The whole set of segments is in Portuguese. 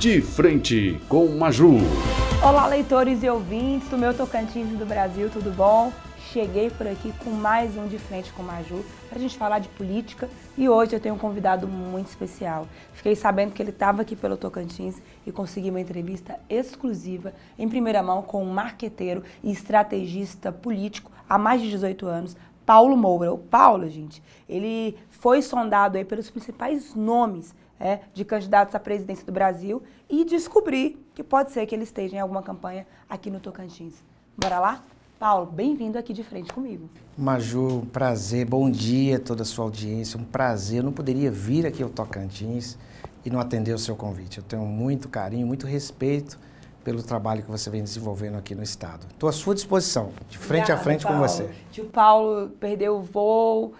De Frente com Maju. Olá, leitores e ouvintes do meu Tocantins do Brasil, tudo bom? Cheguei por aqui com mais um De Frente com Maju para a gente falar de política e hoje eu tenho um convidado muito especial. Fiquei sabendo que ele estava aqui pelo Tocantins e consegui uma entrevista exclusiva em primeira mão com um marqueteiro e estrategista político há mais de 18 anos, Paulo Moura. O Paulo, gente, ele foi sondado aí pelos principais nomes é, de candidatos à presidência do Brasil e descobri que pode ser que ele esteja em alguma campanha aqui no Tocantins. Bora lá? Paulo, bem-vindo aqui de frente comigo. Maju, prazer, bom dia a toda a sua audiência, um prazer. Eu não poderia vir aqui ao Tocantins e não atender o seu convite. Eu tenho muito carinho, muito respeito pelo trabalho que você vem desenvolvendo aqui no Estado. Estou à sua disposição, de frente Obrigada, a frente Paulo. com você. Tio Paulo perdeu o voo,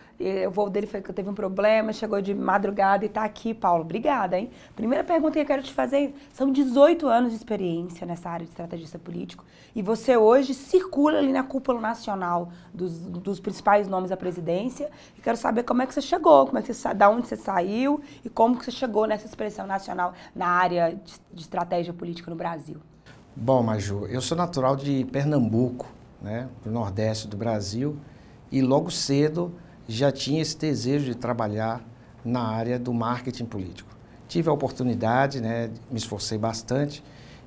o voo dele foi que teve um problema, chegou de madrugada e está aqui, Paulo. Obrigada, hein? Primeira pergunta que eu quero te fazer, são 18 anos de experiência nessa área de estrategista político e você hoje circula ali na cúpula nacional dos, dos principais nomes da presidência e quero saber como é que você chegou, como é que você, da onde você saiu e como que você chegou nessa expressão nacional na área de, de estratégia política no Brasil. Bom, Maju, eu sou natural de Pernambuco, né, do Nordeste do Brasil, e logo cedo já tinha esse desejo de trabalhar na área do marketing político. Tive a oportunidade, né, me esforcei bastante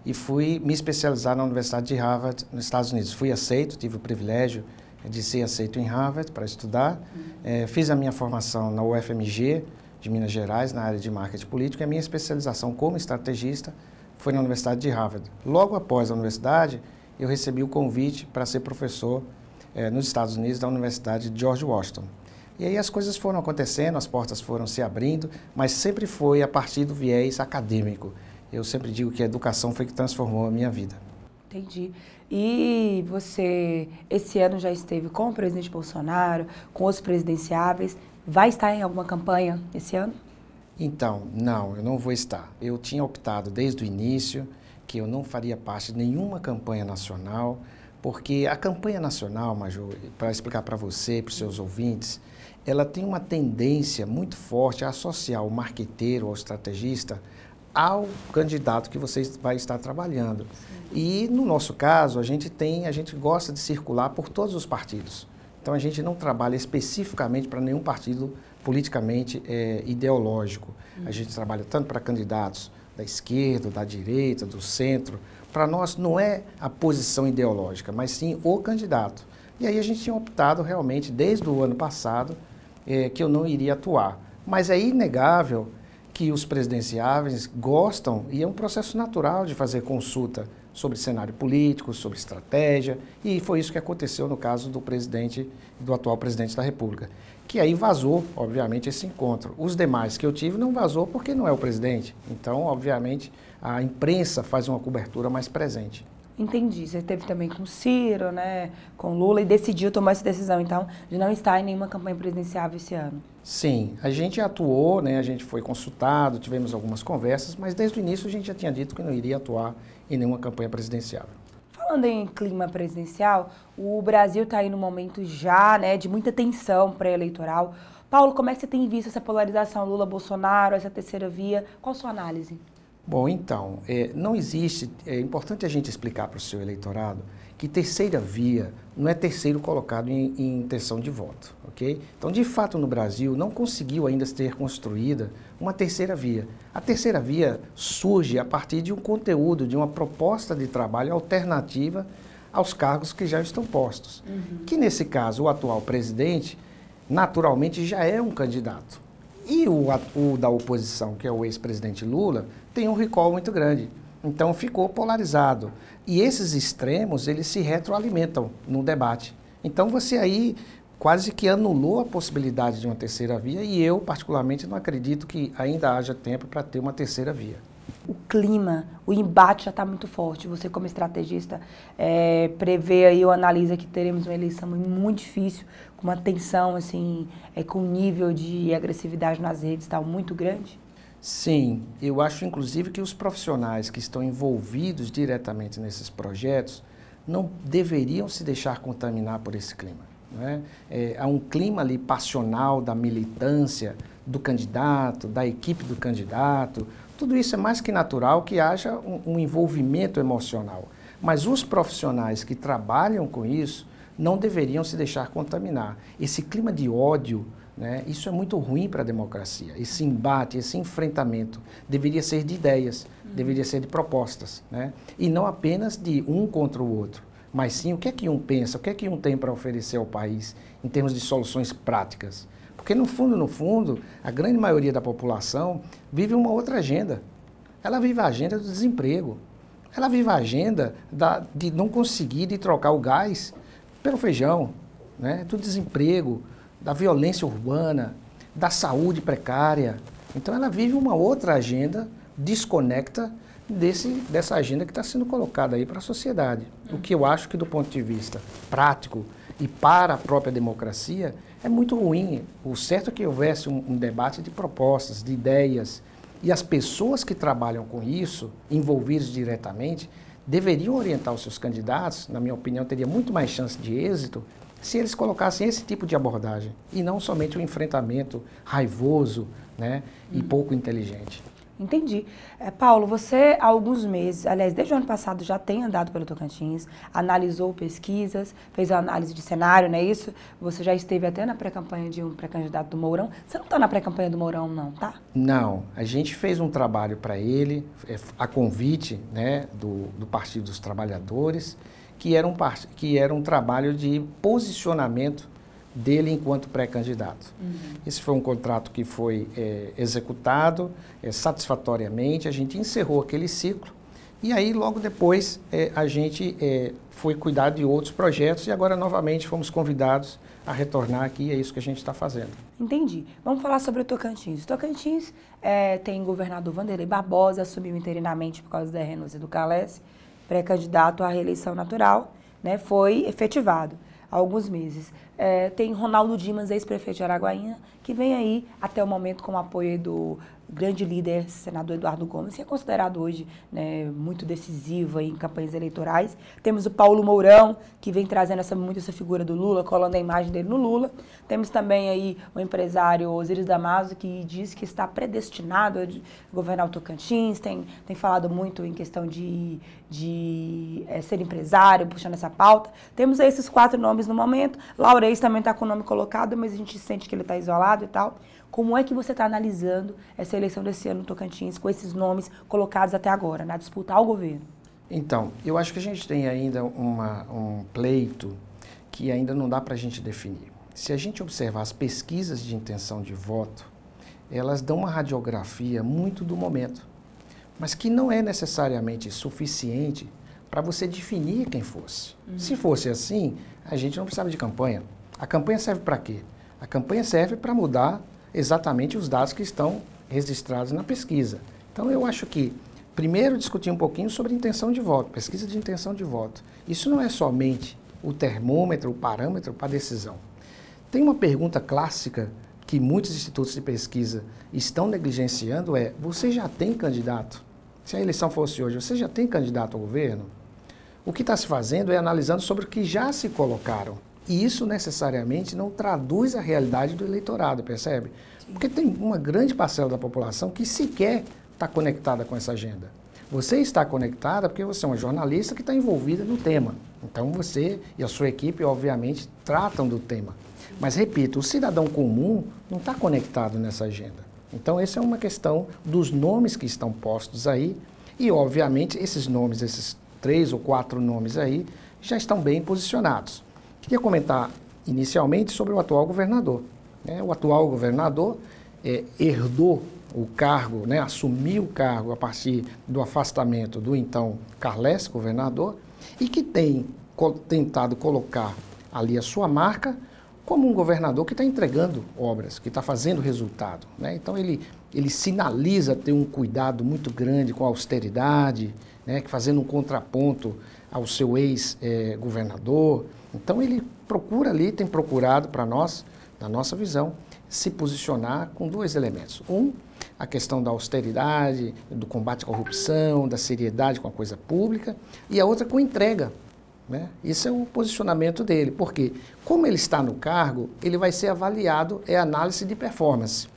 e fui me especializar na Universidade de Harvard, nos Estados Unidos. Fui aceito, tive o privilégio de ser aceito em Harvard para estudar. Uhum. É, fiz a minha formação na UFMG de Minas Gerais, na área de marketing político, e a minha especialização como estrategista foi na Universidade de Harvard. Logo após a universidade, eu recebi o convite para ser professor é, nos Estados Unidos da Universidade de George Washington. E aí as coisas foram acontecendo, as portas foram se abrindo, mas sempre foi a partir do viés acadêmico. Eu sempre digo que a educação foi que transformou a minha vida. Entendi. E você, esse ano já esteve com o presidente Bolsonaro, com os presidenciáveis. Vai estar em alguma campanha esse ano? Então, não, eu não vou estar. Eu tinha optado desde o início que eu não faria parte de nenhuma campanha nacional, porque a campanha nacional, Major, para explicar para você para os seus ouvintes, ela tem uma tendência muito forte a associar o marqueteiro, o estrategista, ao candidato que você vai estar trabalhando. E no nosso caso, a gente tem, a gente gosta de circular por todos os partidos. Então a gente não trabalha especificamente para nenhum partido politicamente é, ideológico. A gente trabalha tanto para candidatos da esquerda, da direita, do centro. Para nós não é a posição ideológica, mas sim o candidato. E aí a gente tinha optado realmente desde o ano passado é, que eu não iria atuar. Mas é inegável que os presidenciáveis gostam, e é um processo natural de fazer consulta sobre cenário político, sobre estratégia, e foi isso que aconteceu no caso do presidente, do atual presidente da República. Que aí vazou, obviamente, esse encontro. Os demais que eu tive não vazou porque não é o presidente. Então, obviamente, a imprensa faz uma cobertura mais presente. Entendi. Você teve também com Ciro, né, com Lula e decidiu tomar essa decisão, então, de não estar em nenhuma campanha presidencial esse ano. Sim, a gente atuou, né, a gente foi consultado, tivemos algumas conversas, mas desde o início a gente já tinha dito que não iria atuar em nenhuma campanha presidencial. Falando em clima presidencial, o Brasil está aí num momento já, né, de muita tensão pré-eleitoral. Paulo, como é que você tem visto essa polarização Lula-Bolsonaro, essa terceira via? Qual a sua análise? Bom, então, é, não existe. É importante a gente explicar para o seu eleitorado que terceira via não é terceiro colocado em, em, intenção de voto, ok? Então, de fato, no Brasil não conseguiu ainda ser construída uma terceira via. A terceira via surge a partir de um conteúdo, de uma proposta de trabalho alternativa aos cargos que já estão postos. Uhum. Que nesse caso, o atual presidente, naturalmente, já é um candidato. E o, o da oposição, que é o ex-presidente Lula, tem um recall muito grande. Então ficou polarizado. E esses extremos, eles se retroalimentam no debate. Então você aí quase que anulou a possibilidade de uma terceira via e eu, particularmente, não acredito que ainda haja tempo para ter uma terceira via. O clima, o embate já está muito forte. Você, como estrategista, é, prevê aí ou analisa que teremos uma eleição muito difícil, uma tensão, assim, é, com nível de agressividade nas redes tal muito grande? Sim, eu acho inclusive que os profissionais que estão envolvidos diretamente nesses projetos não deveriam se deixar contaminar por esse clima. Né? É, há um clima ali passional da militância do candidato, da equipe do candidato, Tudo isso é mais que natural que haja um, um envolvimento emocional. Mas os profissionais que trabalham com isso não deveriam se deixar contaminar. Esse clima de ódio, né, isso é muito ruim para a democracia. Esse embate, esse enfrentamento deveria ser de ideias, uhum. deveria ser de propostas. Né, e não apenas de um contra o outro, mas sim o que é que um pensa, o que é que um tem para oferecer ao país em termos de soluções práticas. Porque no fundo, no fundo, a grande maioria da população vive uma outra agenda. Ela vive a agenda do desemprego. Ela vive a agenda da, de não conseguir de trocar o gás pelo feijão, né? do desemprego, da violência urbana, da saúde precária. Então ela vive uma outra agenda desconecta desse, dessa agenda que está sendo colocada aí para a sociedade. O que eu acho que do ponto de vista prático e para a própria democracia é muito ruim. O certo é que houvesse um, um debate de propostas, de ideias, e as pessoas que trabalham com isso, envolvidas diretamente, deveriam orientar os seus candidatos, na minha opinião, teria muito mais chance de êxito se eles colocassem esse tipo de abordagem e não somente o enfrentamento raivoso né, e pouco inteligente. Entendi. É, Paulo, você há alguns meses, aliás, desde o ano passado já tem andado pelo Tocantins, analisou pesquisas, fez análise de cenário, não é isso? Você já esteve até na pré-campanha de um pré-candidato do Mourão. Você não está na pré-campanha do Mourão, não, tá? Não. A gente fez um trabalho para ele, é, a convite né, do, do Partido dos Trabalhadores, que era, um, que era um trabalho de posicionamento dele enquanto pré-candidato. Uhum. Esse foi um contrato que foi é, executado é, satisfatoriamente, a gente encerrou aquele ciclo e aí logo depois é, a gente é, foi cuidar de outros projetos e agora novamente fomos convidados a retornar aqui, é isso que a gente está fazendo. Entendi. Vamos falar sobre o Tocantins. O Tocantins é, tem governador Vanderlei Barbosa, assumiu interinamente por causa da renúncia do Calesse, pré-candidato à reeleição natural, né, foi efetivado há alguns meses. É, tem Ronaldo Dimas, ex-prefeito de Araguaína, que vem aí até o momento com o apoio do grande líder, senador Eduardo Gomes, que é considerado hoje né, muito decisivo em campanhas eleitorais. Temos o Paulo Mourão, que vem trazendo essa, muito essa figura do Lula, colando a imagem dele no Lula. Temos também aí o empresário Osiris Damaso, que diz que está predestinado a governar o Tocantins, tem, tem falado muito em questão de, de é, ser empresário, puxando essa pauta. Temos esses quatro nomes no momento. Laurez também está com o nome colocado, mas a gente sente que ele está isolado e tal. Como é que você está analisando essa eleição desse ano no Tocantins com esses nomes colocados até agora, na disputa ao governo? Então, eu acho que a gente tem ainda uma, um pleito que ainda não dá para a gente definir. Se a gente observar as pesquisas de intenção de voto, elas dão uma radiografia muito do momento, mas que não é necessariamente suficiente para você definir quem fosse. Uhum. Se fosse assim, a gente não precisava de campanha. A campanha serve para quê? A campanha serve para mudar exatamente os dados que estão registrados na pesquisa. Então, eu acho que, primeiro, discutir um pouquinho sobre intenção de voto, pesquisa de intenção de voto. Isso não é somente o termômetro, o parâmetro para decisão. Tem uma pergunta clássica que muitos institutos de pesquisa estão negligenciando é: você já tem candidato? Se a eleição fosse hoje, você já tem candidato ao governo? O que está se fazendo é analisando sobre o que já se colocaram. E isso necessariamente não traduz a realidade do eleitorado, percebe? Porque tem uma grande parcela da população que sequer está conectada com essa agenda. Você está conectada porque você é uma jornalista que está envolvida no tema. Então você e a sua equipe, obviamente, tratam do tema. Mas, repito, o cidadão comum não está conectado nessa agenda. Então, essa é uma questão dos nomes que estão postos aí. E, obviamente, esses nomes, esses três ou quatro nomes aí, já estão bem posicionados. Queria comentar inicialmente sobre o atual governador. Né? O atual governador é, herdou o cargo, né, assumiu o cargo a partir do afastamento do então Carles, governador, e que tem tentado colocar ali a sua marca como um governador que está entregando obras, que está fazendo resultado. Né? Então ele, ele sinaliza ter um cuidado muito grande com a austeridade, né, fazendo um contraponto ao seu ex-governador. Então ele procura ali, tem procurado para nós, na nossa visão, se posicionar com dois elementos. Um, a questão da austeridade, do combate à corrupção, da seriedade com a coisa pública, e a outra com entrega. Né? Esse é o posicionamento dele, porque como ele está no cargo, ele vai ser avaliado, é análise de performance.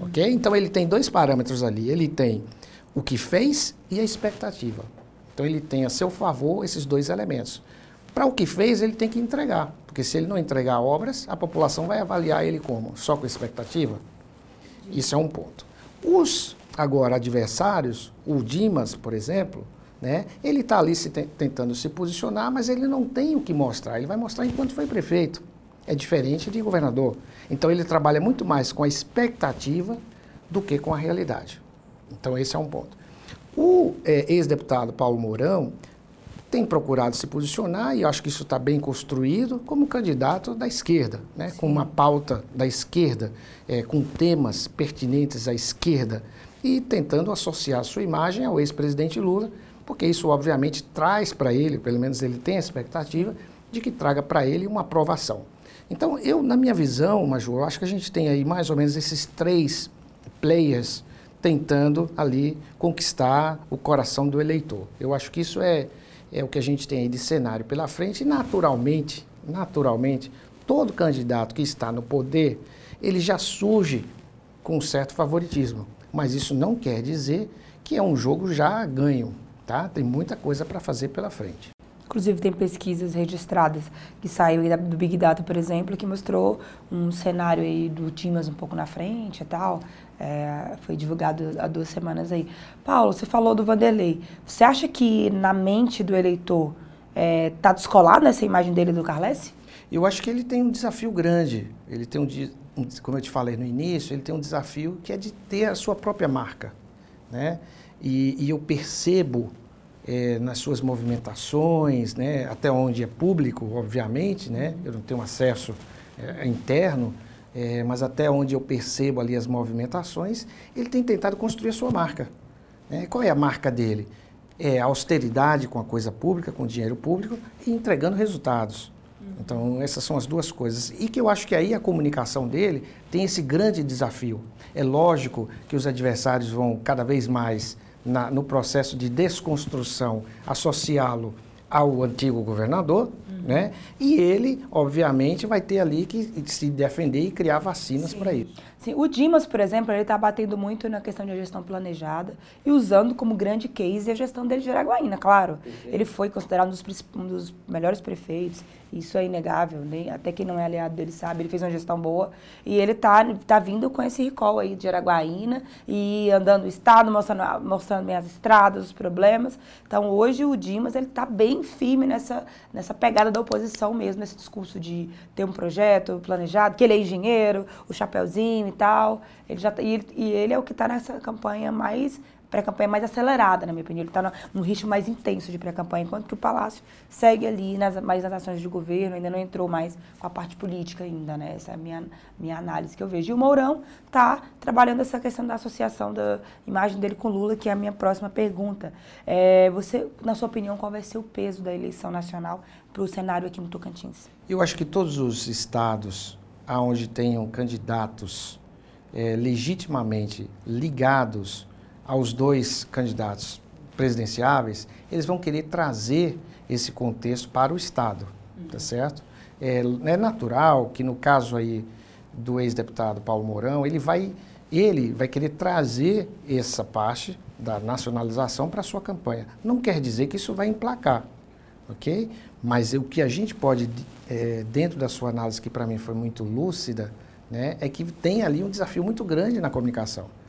ok? Então ele tem dois parâmetros ali. Ele tem o que fez e a expectativa. Então ele tem a seu favor esses dois elementos. Para o que fez, ele tem que entregar, porque se ele não entregar obras, a população vai avaliar ele como? Só com expectativa? Isso é um ponto. Os, agora, adversários, o Dimas, por exemplo, né, ele está ali se tentando se posicionar, mas ele não tem o que mostrar. Ele vai mostrar enquanto foi prefeito. É diferente de governador. Então ele trabalha muito mais com a expectativa do que com a realidade. Então esse é um ponto. O é, ex-deputado Paulo Mourão tem procurado se posicionar, e acho que isso está bem construído, como candidato da esquerda, né? com uma pauta da esquerda, é, com temas pertinentes à esquerda, e tentando associar sua imagem ao ex-presidente Lula, porque isso obviamente traz para ele, pelo menos ele tem a expectativa, de que traga para ele uma aprovação. Então, eu, na minha visão, Major, eu acho que a gente tem aí mais ou menos esses três players tentando ali conquistar o coração do eleitor. Eu acho que isso é, é o que a gente tem aí de cenário pela frente e naturalmente, naturalmente, todo candidato que está no poder, ele já surge com um certo favoritismo. Mas isso não quer dizer que é um jogo já ganho, tá? Tem muita coisa para fazer pela frente. Inclusive, tem pesquisas registradas que saiu do Big Data, por exemplo, que mostrou um cenário aí do Timas um pouco na frente e tal. É, foi divulgado há duas semanas aí. Paulo, você falou do Vanderlei. Você acha que na mente do eleitor está é, tá descolada essa imagem dele do Carles? Eu acho que ele tem um desafio grande. Ele tem um, um, como eu te falei no início, ele tem um desafio que é de ter a sua própria marca, né? E, e eu percebo é, nas suas movimentações, né, até onde é público, obviamente, né, eu não tenho acesso é, interno, é, mas até onde eu percebo ali as movimentações, ele tem tentado construir a sua marca. Né? Qual é a marca dele? É a austeridade com a coisa pública, com o dinheiro público e entregando resultados. Então, essas são as duas coisas. E que eu acho que aí a comunicação dele tem esse grande desafio. É lógico que os adversários vão cada vez mais na, no processo de desconstrução, associá-lo ao antigo governador. Né? E ele, obviamente, vai ter ali que se defender e criar vacinas para isso. Sim, o Dimas, por exemplo, ele está batendo muito na questão de gestão planejada e usando como grande case a gestão dele de Araguaína, claro. Ele foi considerado um dos, um dos melhores prefeitos, isso é inegável, né? até quem não é aliado dele sabe, ele fez uma gestão boa e ele está tá vindo com esse recall aí de Araguaína e andando o estado, mostrando, mostrando as estradas, os problemas. Então hoje o Dimas ele está bem firme nessa, nessa pegada da oposição mesmo, nesse discurso de ter um projeto planejado, que ele é engenheiro, o chapéuzinho e tal. Ele já, tá, e, e ele é o que está nessa campanha mais pré-campanha mais acelerada, na minha opinião. Ele está num ritmo mais intenso de pré-campanha, enquanto que o Palácio segue ali nas, mais nas ações de governo, ainda não entrou mais com a parte política ainda, né? Essa é a minha, minha análise que eu vejo. E o Mourão está trabalhando essa questão da associação da imagem dele com Lula, que é a minha próxima pergunta. É, você, na sua opinião, qual vai ser o peso da eleição nacional para o cenário aqui no Tocantins? Eu acho que todos os estados onde tenham candidatos é, legitimamente ligados aos dois candidatos presidenciáveis, eles vão querer trazer esse contexto para o Estado, uhum. tá certo? É, é, natural que no caso aí do ex-deputado Paulo Mourão, ele vai, ele vai querer trazer essa parte da nacionalização para a sua campanha. Não quer dizer que isso vai emplacar, ok? Mas o que a gente pode, é, dentro da sua análise, que para mim foi muito lúcida, né, é que tem ali um desafio muito grande na comunicação.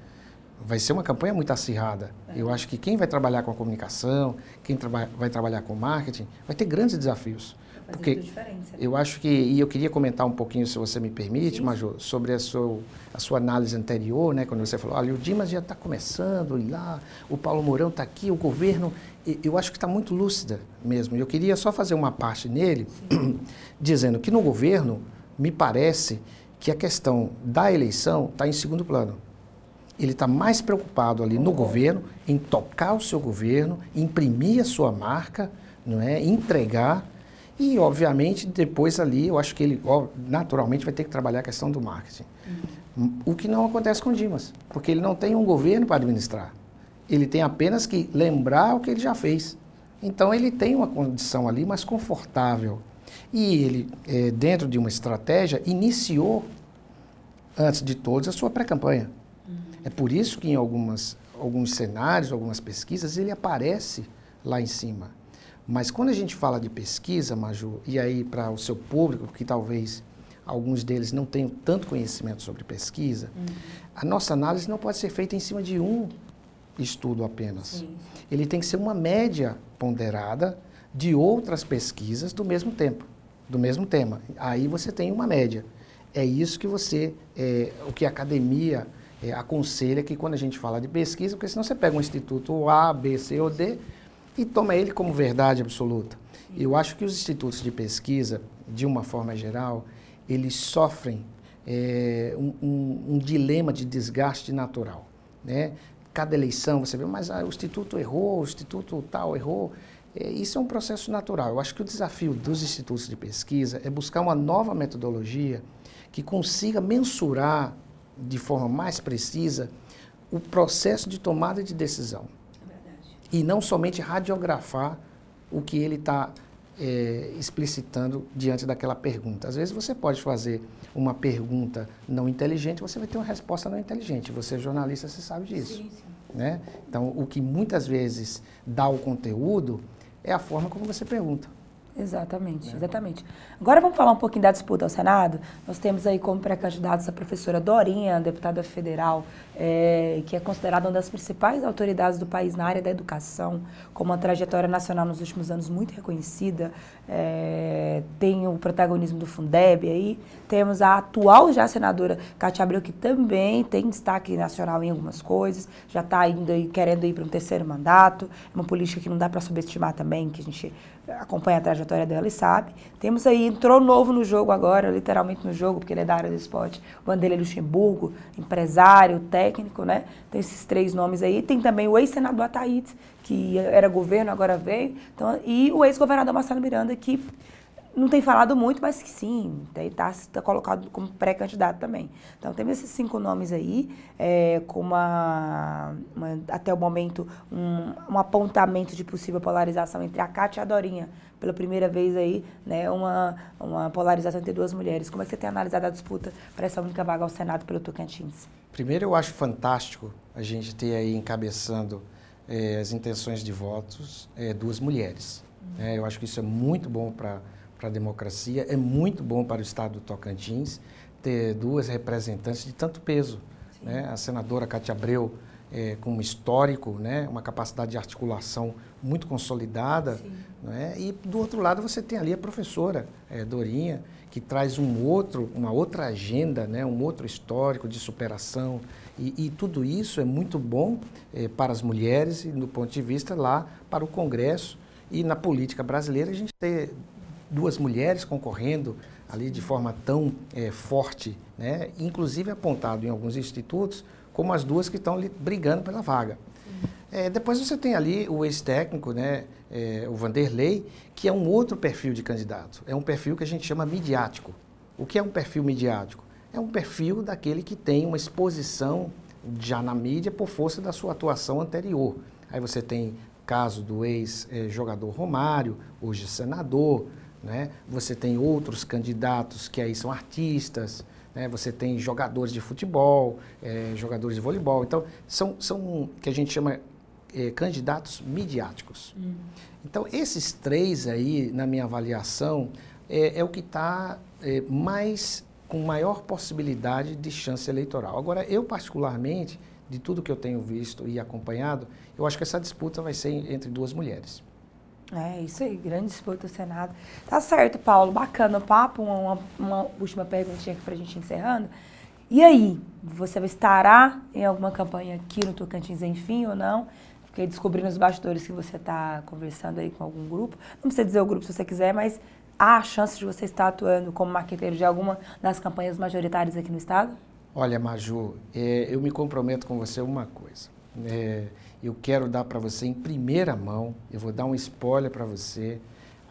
Vai ser uma campanha muito acirrada. É. Eu acho que quem vai trabalhar com a comunicação, quem traba vai trabalhar com marketing, vai ter grandes desafios. Porque eu acho que, e eu queria comentar um pouquinho, se você me permite, Sim. Major, sobre a sua, a sua análise anterior, né, quando você falou, olha, o Dimas já está começando, e lá, o Paulo Mourão está aqui, o governo, eu acho que está muito lúcida mesmo. Eu queria só fazer uma parte nele, dizendo que no governo, me parece que a questão da eleição está em segundo plano. Ele está mais preocupado ali no governo, em tocar o seu governo, imprimir a sua marca, não é? entregar. E, obviamente, depois ali, eu acho que ele naturalmente vai ter que trabalhar a questão do marketing. Uhum. O que não acontece com o Dimas, porque ele não tem um governo para administrar. Ele tem apenas que lembrar o que ele já fez. Então, ele tem uma condição ali mais confortável e ele, é, dentro de uma estratégia, iniciou, antes de todos, a sua pré-campanha. É por isso que em algumas, alguns cenários, algumas pesquisas, ele aparece lá em cima. Mas quando a gente fala de pesquisa, Maju, e aí para o seu público, que talvez alguns deles não tenham tanto conhecimento sobre pesquisa, uhum. a nossa análise não pode ser feita em cima de um estudo apenas. Sim. Ele tem que ser uma média ponderada de outras pesquisas do mesmo tempo, do mesmo tema. Aí você tem uma média. É isso que você, é, o que a academia é, aconselha que quando a gente fala de pesquisa, porque senão você pega um instituto A, B, C ou D e toma ele como verdade absoluta. Eu acho que os institutos de pesquisa, de uma forma geral, eles sofrem é, um, um, um, dilema de desgaste natural. Né? Cada eleição você vê, mas ah, o instituto errou, o instituto tal errou. É, isso é um processo natural. Eu acho que o desafio dos institutos de pesquisa é buscar uma nova metodologia que consiga mensurar de forma mais precisa o processo de tomada de decisão. É e não somente radiografar o que ele está é, explicitando diante daquela pergunta. Às vezes você pode fazer uma pergunta não inteligente, você vai ter uma resposta não inteligente. Você é jornalista, você sabe disso. Sim, sim. Né? Então, o que muitas vezes dá o conteúdo é a forma como você pergunta. Exatamente, né? exatamente. Agora vamos falar um pouquinho da disputa ao Senado. Nós temos aí como pré-candidatos a professora Dorinha, deputada federal, é, que é considerada uma das principais autoridades do país na área da educação, com uma trajetória nacional nos últimos anos muito reconhecida. É, tem o protagonismo do Fundeb aí. Temos a atual já senadora Cátia Abreu, que também tem destaque nacional em algumas coisas, já está querendo ir para um terceiro mandato. É uma política que não dá para subestimar também, que a gente acompanha a trajetória dela e sabe. Temos aí, entrou novo no jogo agora, literalmente no jogo, porque ele é da área do esporte, Vanderlei Luxemburgo, empresário, técnico, né? Tem esses três nomes aí. Tem também o ex-senador Ataídes, que era governo, agora veio. Então, e o ex-governador Marcelo Miranda, que não tem falado muito, mas que sim, está tá colocado como pré-candidato também. Então, temos esses cinco nomes aí, é, com uma, uma, até o momento, um, um, apontamento de possível polarização entre a Cátia e a Dorinha. Pela primeira vez aí, né, uma, uma polarização entre duas mulheres. Como é que você tem analisado a disputa para essa única vaga ao Senado pelo Tocantins? Primeiro, eu acho fantástico a gente ter aí encabeçando é, as intenções de votos é, duas mulheres. Uhum. eu acho que isso é muito bom para para a democracia. É muito bom para o estado do Tocantins ter duas representantes de tanto peso. Né? A senadora Cátia Abreu, é, com um histórico, né? uma capacidade de articulação muito consolidada. Né? E do outro lado você tem ali a professora é, Dorinha, que traz um outro, uma outra agenda, né? um outro histórico de superação. E, e tudo isso é muito bom é, para as mulheres e, do ponto de vista lá, para o Congresso. E na política brasileira a gente ter duas mulheres concorrendo ali de forma tão é, forte, né? inclusive apontado em alguns institutos como as duas que estão ali brigando pela vaga. É, depois você tem ali o ex-técnico, né, é, o Vanderlei, que é um outro perfil de candidato. É um perfil que a gente chama midiático. O que é um perfil midiático? É um perfil daquele que tem uma exposição já na mídia por força da sua atuação anterior. Aí você tem caso do ex-jogador Romário, hoje senador, né? Você tem outros candidatos que aí são artistas, né? você tem jogadores de futebol, é, jogadores de voleibol. Então, são, são que a gente chama é, candidatos midiáticos. Uhum. Então, esses três aí, na minha avaliação, é, é o que está é, mais com maior possibilidade de chance eleitoral. Agora, eu particularmente, de tudo que eu tenho visto e acompanhado, eu acho que essa disputa vai ser entre duas mulheres. É isso aí, grande disputa do Senado. Tá certo, Paulo, bacana o papo. Uma, uma última perguntinha aqui pra gente encerrando. E aí, você estará em alguma campanha aqui no Tocantins, enfim, ou não? Fiquei descobrindo os bastidores que você está conversando aí com algum grupo. Não precisa dizer o grupo se você quiser, mas há a chance de você estar atuando como marqueteiro de alguma das campanhas majoritárias aqui no Estado? Olha, Maju, é, eu me comprometo com você uma coisa. É, eu quero dar para você em primeira mão, eu vou dar um spoiler para você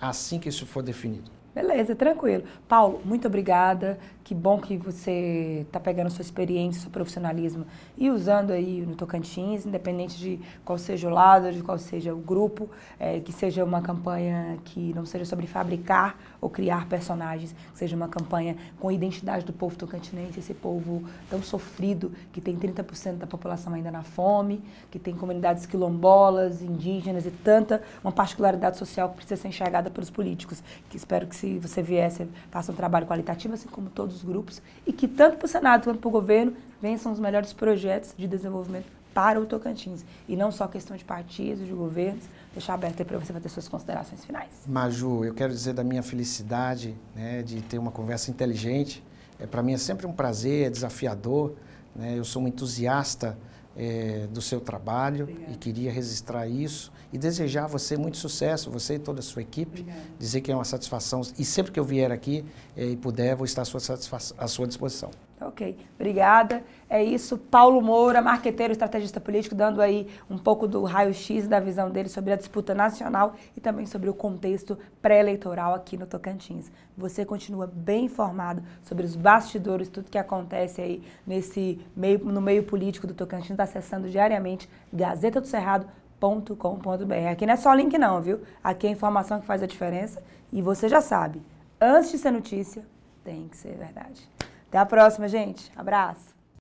assim que isso for definido. Beleza, tranquilo. Paulo, muito obrigada. Que bom que você está pegando sua experiência, seu profissionalismo e usando aí no Tocantins, independente de qual seja o lado, de qual seja o grupo, é, que seja uma campanha que não seja sobre fabricar ou criar personagens, que seja uma campanha com a identidade do povo tocantinense, esse povo tão sofrido, que tem 30% da população ainda na fome, que tem comunidades quilombolas, indígenas e tanta, uma particularidade social que precisa ser enxergada pelos políticos, que espero que se você você faça um trabalho qualitativo, assim como todos os grupos, e que tanto para o Senado quanto para o governo vençam os melhores projetos de desenvolvimento para o Tocantins. E não só questão de partidos, de governos. Deixar aberto aí para você fazer suas considerações finais. Maju, eu quero dizer da minha felicidade né, de ter uma conversa inteligente. É, para mim é sempre um prazer, é desafiador. Né, eu sou um entusiasta é, do seu trabalho Obrigada. e queria registrar isso e desejar a você muito sucesso, você e toda a sua equipe. Obrigada. Dizer que é uma satisfação e sempre que eu vier aqui é, e puder, vou estar à sua, à sua disposição. Ok, obrigada. É isso. Paulo Moura, marqueteiro, estrategista político, dando aí um pouco do raio-x da visão dele sobre a disputa nacional e também sobre o contexto pré-eleitoral aqui no Tocantins. Você continua bem informado sobre os bastidores, tudo que acontece aí nesse meio, no meio político do Tocantins, acessando diariamente Gazeta do Cerrado.com.br. Aqui não é só link não, viu? Aqui é a informação que faz a diferença e você já sabe, antes de ser notícia, tem que ser verdade. Até a próxima, gente. Abraço.